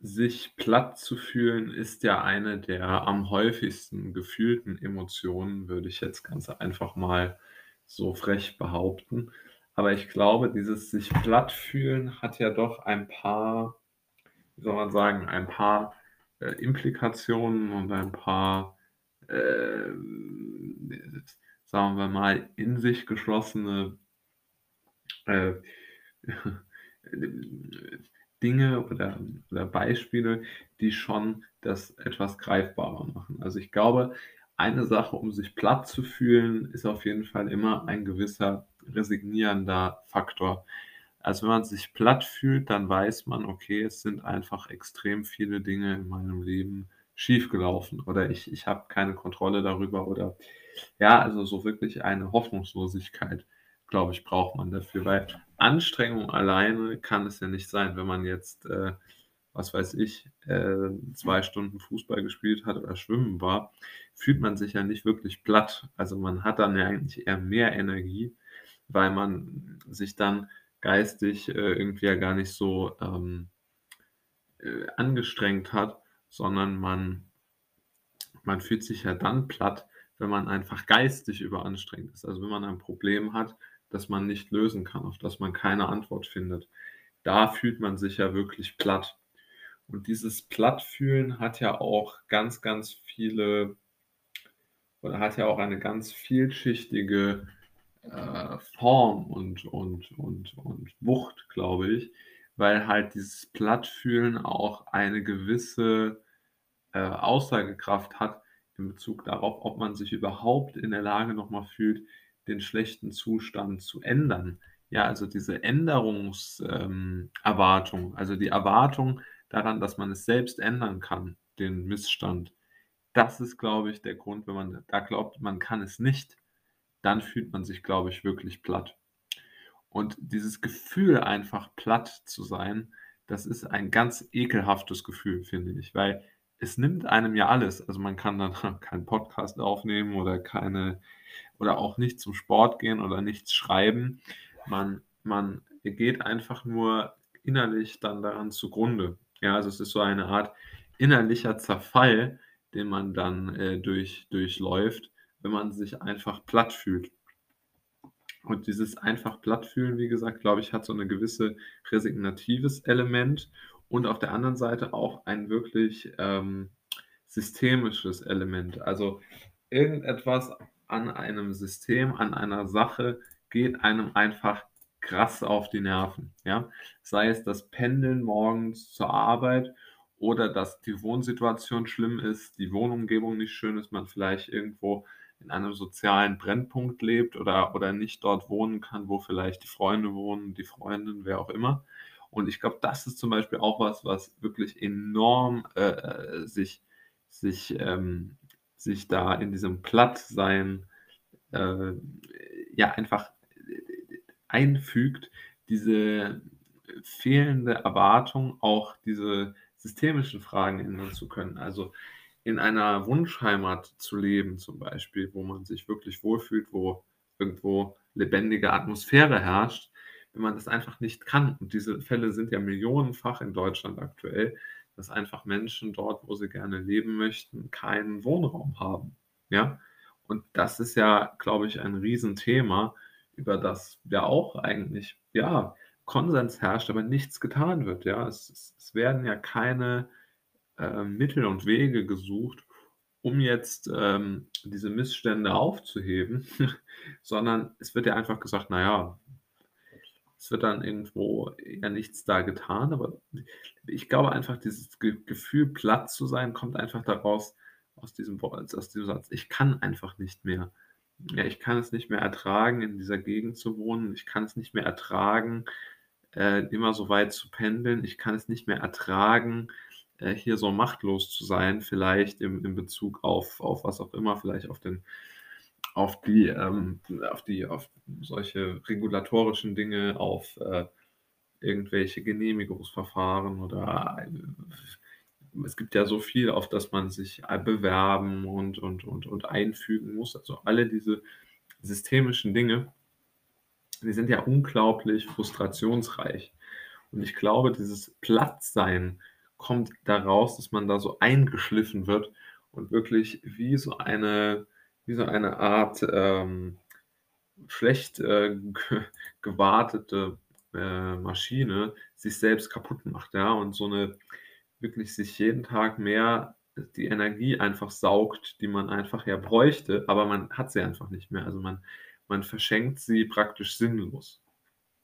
sich platt zu fühlen ist ja eine der am häufigsten gefühlten Emotionen, würde ich jetzt ganz einfach mal so frech behaupten. Aber ich glaube, dieses sich platt fühlen hat ja doch ein paar, wie soll man sagen, ein paar äh, Implikationen und ein paar, äh, sagen wir mal, in sich geschlossene äh, Dinge oder, oder Beispiele, die schon das etwas greifbarer machen. Also ich glaube, eine Sache, um sich platt zu fühlen, ist auf jeden Fall immer ein gewisser resignierender Faktor. Also wenn man sich platt fühlt, dann weiß man, okay, es sind einfach extrem viele Dinge in meinem Leben schiefgelaufen oder ich, ich habe keine Kontrolle darüber oder ja, also so wirklich eine Hoffnungslosigkeit glaube ich, braucht man dafür, weil Anstrengung alleine kann es ja nicht sein, wenn man jetzt, äh, was weiß ich, äh, zwei Stunden Fußball gespielt hat oder schwimmen war, fühlt man sich ja nicht wirklich platt. Also man hat dann ja eigentlich eher mehr Energie, weil man sich dann geistig äh, irgendwie ja gar nicht so ähm, äh, angestrengt hat, sondern man, man fühlt sich ja dann platt, wenn man einfach geistig überanstrengt ist. Also wenn man ein Problem hat, das man nicht lösen kann, auf das man keine Antwort findet. Da fühlt man sich ja wirklich platt. Und dieses Plattfühlen hat ja auch ganz, ganz viele oder hat ja auch eine ganz vielschichtige äh, Form und, und, und, und Wucht, glaube ich, weil halt dieses Plattfühlen auch eine gewisse äh, Aussagekraft hat in Bezug darauf, ob man sich überhaupt in der Lage nochmal fühlt, den schlechten Zustand zu ändern. Ja, also diese Änderungserwartung, ähm, also die Erwartung daran, dass man es selbst ändern kann, den Missstand. Das ist, glaube ich, der Grund, wenn man da glaubt, man kann es nicht, dann fühlt man sich, glaube ich, wirklich platt. Und dieses Gefühl, einfach platt zu sein, das ist ein ganz ekelhaftes Gefühl, finde ich, weil es nimmt einem ja alles. Also man kann dann keinen Podcast aufnehmen oder keine oder auch nicht zum Sport gehen oder nichts schreiben. Man, man geht einfach nur innerlich dann daran zugrunde. Ja, also es ist so eine Art innerlicher Zerfall, den man dann äh, durch, durchläuft, wenn man sich einfach platt fühlt. Und dieses einfach platt fühlen, wie gesagt, glaube ich, hat so ein gewisse resignatives Element und auf der anderen Seite auch ein wirklich ähm, systemisches Element. Also irgendetwas an einem System, an einer Sache geht einem einfach krass auf die Nerven. Ja? Sei es das Pendeln morgens zur Arbeit oder dass die Wohnsituation schlimm ist, die Wohnumgebung nicht schön ist, man vielleicht irgendwo in einem sozialen Brennpunkt lebt oder, oder nicht dort wohnen kann, wo vielleicht die Freunde wohnen, die Freundin, wer auch immer. Und ich glaube, das ist zum Beispiel auch was, was wirklich enorm äh, äh sich, sich ähm, sich da in diesem Plattsein äh, ja einfach einfügt, diese fehlende Erwartung, auch diese systemischen Fragen ändern zu können. Also in einer Wunschheimat zu leben, zum Beispiel, wo man sich wirklich wohlfühlt, wo irgendwo lebendige Atmosphäre herrscht, wenn man das einfach nicht kann. Und diese Fälle sind ja millionenfach in Deutschland aktuell, dass einfach Menschen dort, wo sie gerne leben möchten, keinen Wohnraum haben. Ja, und das ist ja, glaube ich, ein Riesenthema, über das ja auch eigentlich, ja, Konsens herrscht, aber nichts getan wird. Ja, es, es, es werden ja keine äh, Mittel und Wege gesucht, um jetzt ähm, diese Missstände aufzuheben, sondern es wird ja einfach gesagt, naja, es wird dann irgendwo ja nichts da getan, aber ich glaube einfach, dieses Ge Gefühl, platt zu sein, kommt einfach daraus, aus diesem, aus diesem Satz. Ich kann einfach nicht mehr. Ja, ich kann es nicht mehr ertragen, in dieser Gegend zu wohnen. Ich kann es nicht mehr ertragen, äh, immer so weit zu pendeln. Ich kann es nicht mehr ertragen, äh, hier so machtlos zu sein, vielleicht im, in Bezug auf, auf was auch immer, vielleicht auf den auf die, ähm, auf die, auf solche regulatorischen Dinge, auf äh, irgendwelche Genehmigungsverfahren oder äh, es gibt ja so viel, auf das man sich bewerben und, und, und, und einfügen muss. Also alle diese systemischen Dinge, die sind ja unglaublich frustrationsreich. Und ich glaube, dieses Plattsein kommt da raus, dass man da so eingeschliffen wird und wirklich wie so eine wie so eine Art, ähm, schlecht, äh, ge gewartete, äh, Maschine sich selbst kaputt macht, ja? Und so 'ne wirklich sich jeden Tag mehr die Energie einfach saugt, die man einfach ja bräuchte, aber man hat sie einfach nicht mehr. Also, man man verschenkt sie praktisch sinnlos.